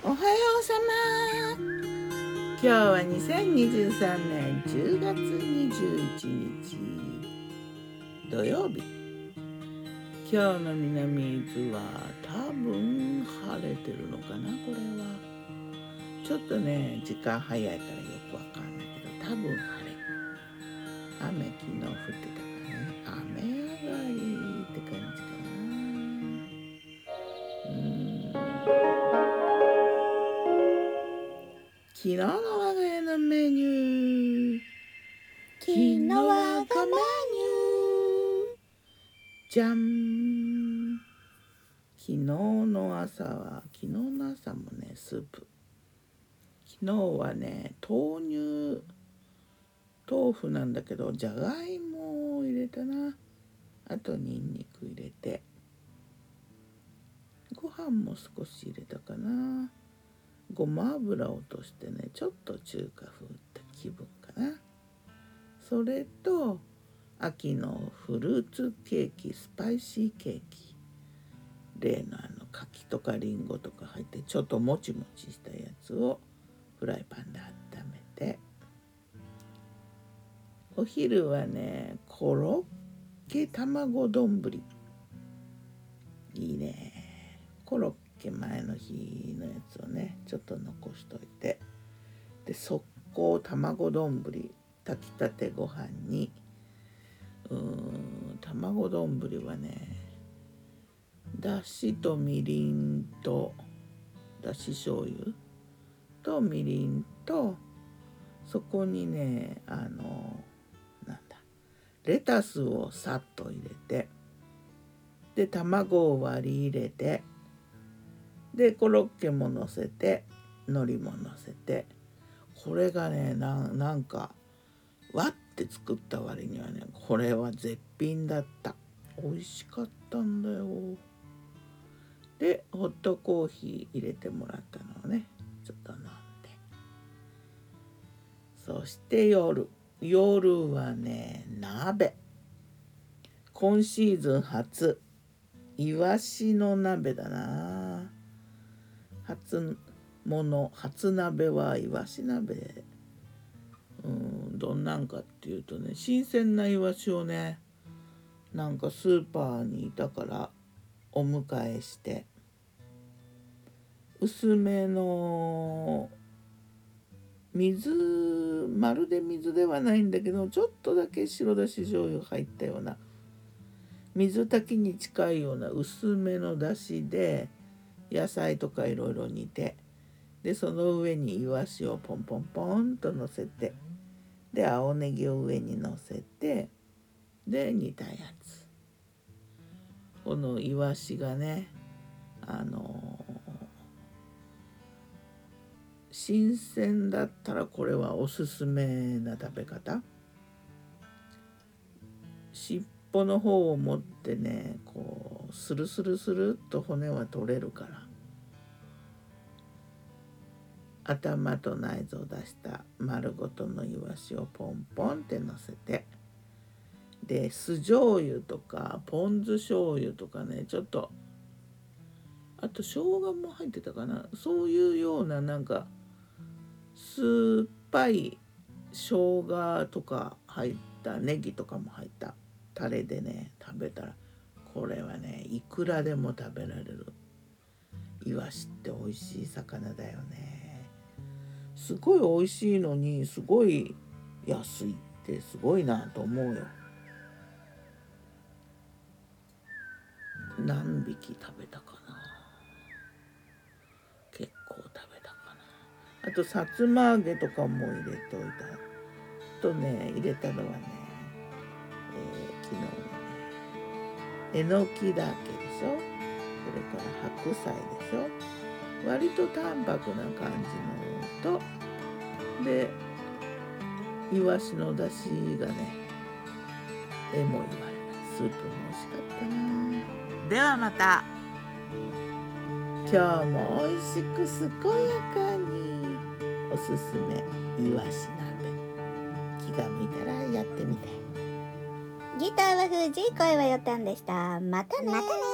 おはようさま。今日は2023年10月21日土曜日。今日の南伊豆は多分晴れてるのかなこれは。ちょっとね時間早いからよくわかんないけど多分晴れ。雨昨日降ってた。昨日の我が家のメニュー。昨日我がメニュー。じゃん昨日の朝は昨日の朝もねスープ。昨日はね豆乳。豆腐なんだけどじゃがいもを入れたな。あとにんにく入れて。ご飯も少し入れたかなごま油を落としてねちょっと中華風って気分かな。それと秋のフルーツケーキスパイシーケーキ。例のあの柿とかりんごとか入ってちょっともちもちしたやつをフライパンで温めて。お昼はねコロッケ卵丼。いいね。コロッケケ前の日のやつをねちょっと残しといて。で速攻卵丼炊きたてご飯にうーん卵丼はねだしとみりんとだし醤油とみりんとそこにねあのなんだレタスをさっと入れてで卵を割り入れてでコロッケものせて海苔ものせてこれがねなんなんかわって作った割にはねこれは絶品だった。美味しかったんだよ。でホットコーヒー入れてもらったのをねちょっと飲んで。そして夜夜はね鍋。今シーズン初イワシの鍋だな。初もの初鍋はイワシ鍋。うんどんなんかっていうとね新鮮なイワシをねなんかスーパーにいたからお迎えして薄めの水まるで水ではないんだけどちょっとだけ白だし醤油入ったような水炊きに近いような薄めのだしで野菜とかいろいろ煮て。でその上にイワシをポンポンポンとのせて。で青ネギを上にのせて。で煮たやつ。このイワシがねあの新鮮だったらこれはおすすめな食べ方。尻尾の方を持ってねこうスルスルスルっと骨は取れるから。頭と内臓を出した丸ごとのイワシをポンポンってのせて。で酢醤油とかポン酢醤油とかねちょっとあと生姜も入ってたかな。そういうようななんか酸っぱい生姜とか入ったネギとかも入ったタレでね食べたらこれはねいくらでも食べられる。イワシって美味しい魚だよね。すごい美味しいのにすごい安いってすごいなと思うよ。何匹食べたかな。結構食べたかな。あとさつま揚げとかも入れておいた。とね入れたのはね、えー昨日えのきだけでしょ？それから白菜でしょ？割と淡白な感じのとでイワシの出汁がねえも言われないスープも美味しかったな。ではまた。今日も美味しく健やかにおすすめイワシ鍋。気が向いたらやってみてギターは藤井声はよたんでした。またねまたね